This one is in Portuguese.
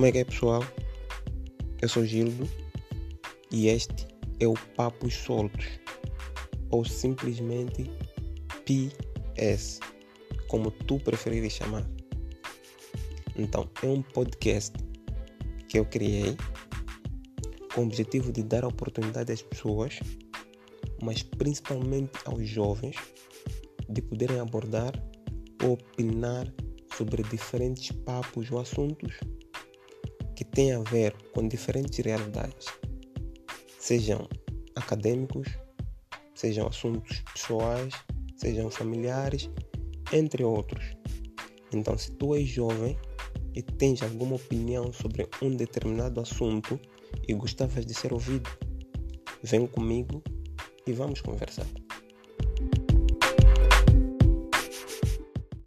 Como é que é, pessoal? Eu sou Gildo e este é o Papos Soltos, ou simplesmente PS, como tu preferires chamar. Então, é um podcast que eu criei com o objetivo de dar oportunidade às pessoas, mas principalmente aos jovens, de poderem abordar ou opinar sobre diferentes papos ou assuntos que têm a ver com diferentes realidades, sejam acadêmicos, sejam assuntos pessoais, sejam familiares, entre outros. Então, se tu és jovem e tens alguma opinião sobre um determinado assunto e gostavas de ser ouvido, vem comigo e vamos conversar.